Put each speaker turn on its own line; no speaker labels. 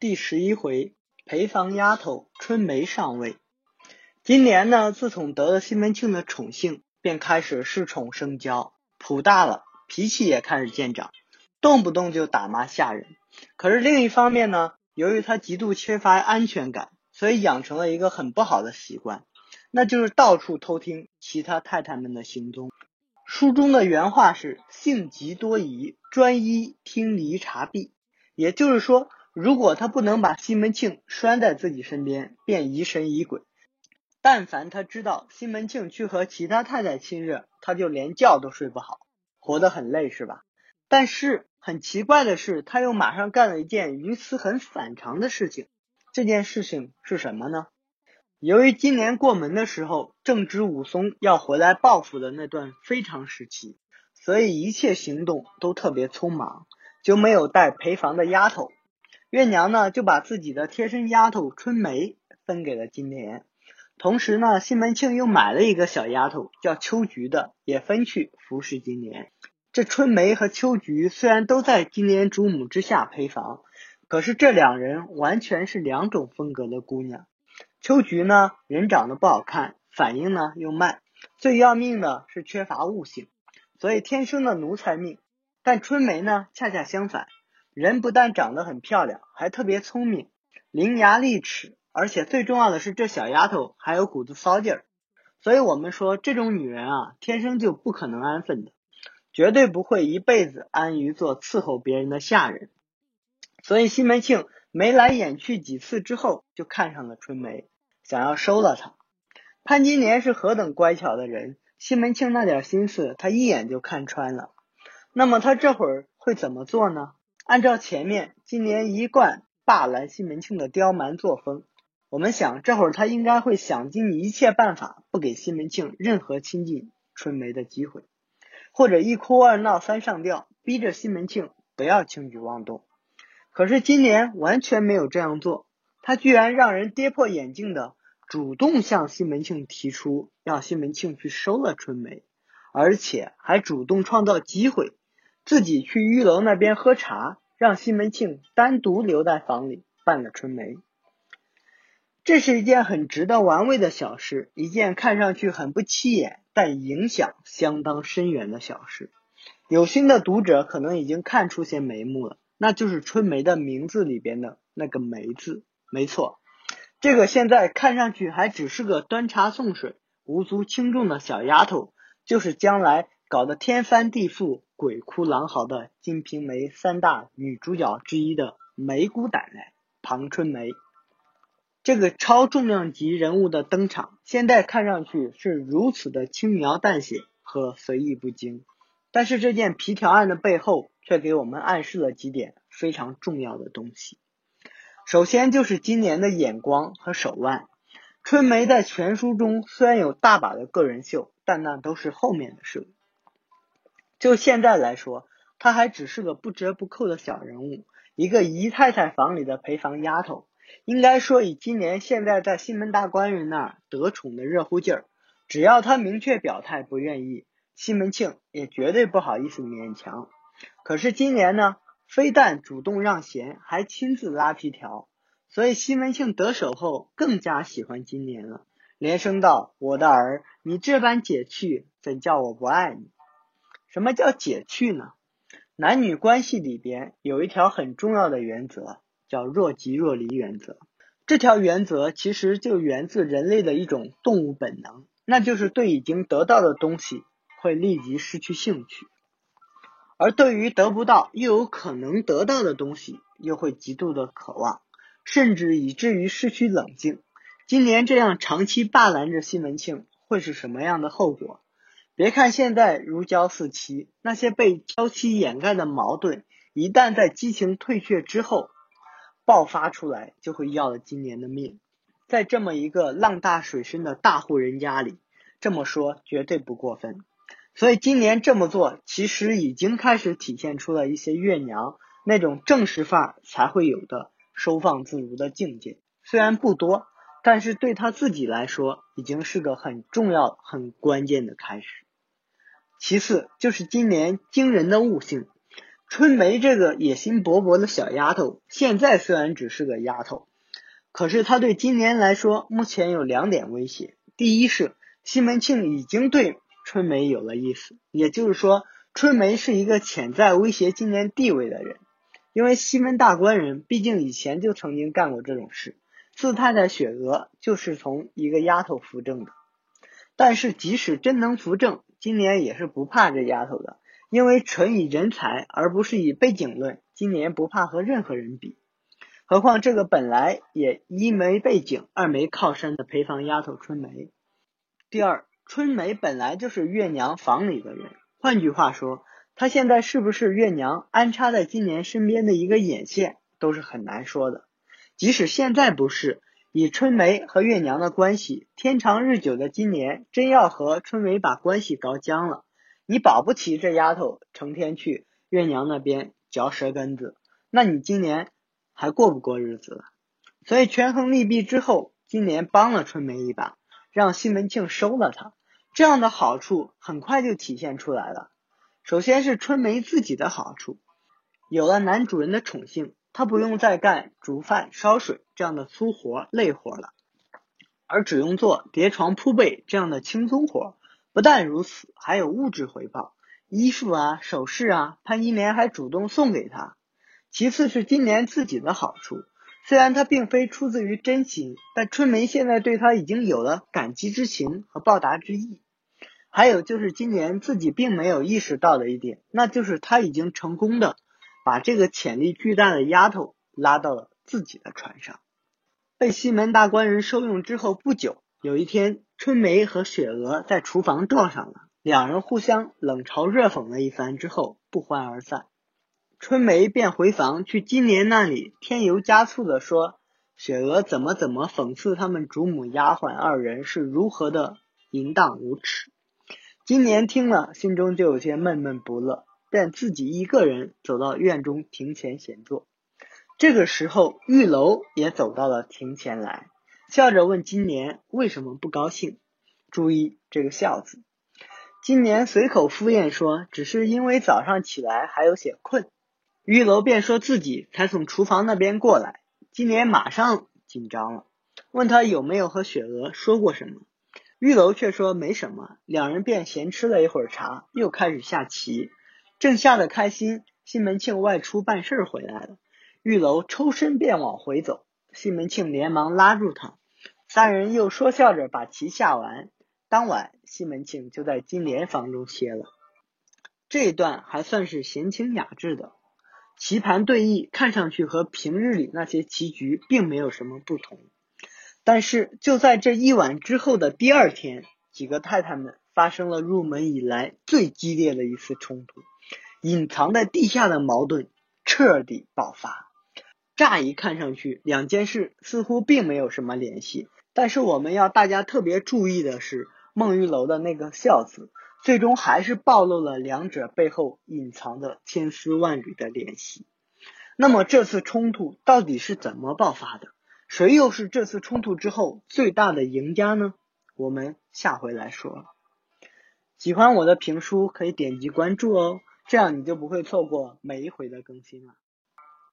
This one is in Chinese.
第十一回，陪房丫头春梅上位。今年呢，自从得了西门庆的宠幸，便开始恃宠生骄，谱大了，脾气也开始见长，动不动就打骂下人。可是另一方面呢，由于他极度缺乏安全感，所以养成了一个很不好的习惯，那就是到处偷听其他太太们的行踪。书中的原话是：“性急多疑，专一听离察避。”也就是说，如果他不能把西门庆拴在自己身边，便疑神疑鬼。但凡他知道西门庆去和其他太太亲热，他就连觉都睡不好，活得很累，是吧？但是很奇怪的是，他又马上干了一件与此很反常的事情。这件事情是什么呢？由于今年过门的时候正值武松要回来报复的那段非常时期，所以一切行动都特别匆忙。就没有带陪房的丫头，月娘呢就把自己的贴身丫头春梅分给了金莲，同时呢西门庆又买了一个小丫头叫秋菊的，也分去服侍金莲。这春梅和秋菊虽然都在金莲主母之下陪房，可是这两人完全是两种风格的姑娘。秋菊呢人长得不好看，反应呢又慢，最要命的是缺乏悟性，所以天生的奴才命。但春梅呢，恰恰相反，人不但长得很漂亮，还特别聪明，伶牙俐齿，而且最重要的是，这小丫头还有股子骚劲儿。所以我们说，这种女人啊，天生就不可能安分的，绝对不会一辈子安于做伺候别人的下人。所以西门庆眉来眼去几次之后，就看上了春梅，想要收了她。潘金莲是何等乖巧的人，西门庆那点心思，他一眼就看穿了。那么他这会儿会怎么做呢？按照前面今年一贯霸揽西门庆的刁蛮作风，我们想这会儿他应该会想尽一切办法，不给西门庆任何亲近春梅的机会，或者一哭二闹三上吊，逼着西门庆不要轻举妄动。可是今年完全没有这样做，他居然让人跌破眼镜的主动向西门庆提出让西门庆去收了春梅，而且还主动创造机会。自己去玉楼那边喝茶，让西门庆单独留在房里伴了春梅。这是一件很值得玩味的小事，一件看上去很不起眼，但影响相当深远的小事。有心的读者可能已经看出些眉目了，那就是春梅的名字里边的那个“梅”字。没错，这个现在看上去还只是个端茶送水、无足轻重的小丫头，就是将来。搞得天翻地覆、鬼哭狼嚎的《金瓶梅》三大女主角之一的梅姑奶奶庞春梅，这个超重量级人物的登场，现在看上去是如此的轻描淡写和随意不惊，但是这件皮条案的背后却给我们暗示了几点非常重要的东西。首先就是今年的眼光和手腕，春梅在全书中虽然有大把的个人秀，但那都是后面的事。就现在来说，她还只是个不折不扣的小人物，一个姨太太房里的陪房丫头。应该说，以今年现在在西门大官人那儿得宠的热乎劲儿，只要她明确表态不愿意，西门庆也绝对不好意思勉强。可是今年呢，非但主动让贤，还亲自拉皮条，所以西门庆得手后更加喜欢今年了，连声道：“我的儿，你这般解去，怎叫我不爱你？”什么叫解去呢？男女关系里边有一条很重要的原则，叫若即若离原则。这条原则其实就源自人类的一种动物本能，那就是对已经得到的东西会立即失去兴趣，而对于得不到又有可能得到的东西，又会极度的渴望，甚至以至于失去冷静。今年这样长期霸拦着西门庆，会是什么样的后果？别看现在如胶似漆，那些被娇妻掩盖的矛盾，一旦在激情退却之后爆发出来，就会要了今年的命。在这么一个浪大水深的大户人家里，这么说绝对不过分。所以今年这么做，其实已经开始体现出了一些月娘那种正式范儿才会有的收放自如的境界。虽然不多，但是对他自己来说，已经是个很重要、很关键的开始。其次就是今年惊人的悟性，春梅这个野心勃勃的小丫头，现在虽然只是个丫头，可是她对金莲来说，目前有两点威胁。第一是西门庆已经对春梅有了意思，也就是说，春梅是一个潜在威胁金莲地位的人。因为西门大官人毕竟以前就曾经干过这种事，四太太雪娥就是从一个丫头扶正的。但是即使真能扶正，今年也是不怕这丫头的。因为纯以人才而不是以背景论，今年不怕和任何人比。何况这个本来也一没背景，二没靠山的陪房丫头春梅。第二，春梅本来就是月娘房里的人，换句话说，她现在是不是月娘安插在今年身边的一个眼线，都是很难说的。即使现在不是，以春梅和月娘的关系，天长日久的今年真要和春梅把关系搞僵了。你保不齐这丫头成天去月娘那边嚼舌根子，那你今年还过不过日子了？所以权衡利弊之后，今年帮了春梅一把，让西门庆收了她，这样的好处很快就体现出来了。首先是春梅自己的好处，有了男主人的宠幸，他不用再干煮饭烧水这样的粗活累活了，而只用做叠床铺被这样的轻松活。不但如此，还有物质回报，衣服啊、首饰啊，潘金莲还主动送给他。其次是金莲自己的好处，虽然他并非出自于真心，但春梅现在对他已经有了感激之情和报答之意。还有就是金莲自己并没有意识到的一点，那就是他已经成功的把这个潜力巨大的丫头拉到了自己的船上。被西门大官人收用之后不久。有一天，春梅和雪娥在厨房撞上了，两人互相冷嘲热讽了一番之后，不欢而散。春梅便回房去金莲那里添油加醋的说：“雪娥怎么怎么讽刺他们主母丫鬟二人是如何的淫荡无耻。”金莲听了，心中就有些闷闷不乐，便自己一个人走到院中庭前闲坐。这个时候，玉楼也走到了庭前来。笑着问金莲为什么不高兴？注意这个“笑”字。金莲随口敷衍说：“只是因为早上起来还有些困。”玉楼便说自己才从厨房那边过来。金莲马上紧张了，问他有没有和雪娥说过什么。玉楼却说没什么。两人便闲吃了一会儿茶，又开始下棋。正下得开心，西门庆外出办事回来了。玉楼抽身便往回走，西门庆连忙拉住他。三人又说笑着把棋下完。当晚，西门庆就在金莲房中歇了。这一段还算是闲情雅致的，棋盘对弈，看上去和平日里那些棋局并没有什么不同。但是就在这一晚之后的第二天，几个太太们发生了入门以来最激烈的一次冲突，隐藏在地下的矛盾彻底爆发。乍一看上去，两件事似乎并没有什么联系。但是我们要大家特别注意的是，孟玉楼的那个“笑”字，最终还是暴露了两者背后隐藏的千丝万缕的联系。那么这次冲突到底是怎么爆发的？谁又是这次冲突之后最大的赢家呢？我们下回来说。喜欢我的评书可以点击关注哦，这样你就不会错过每一回的更新了。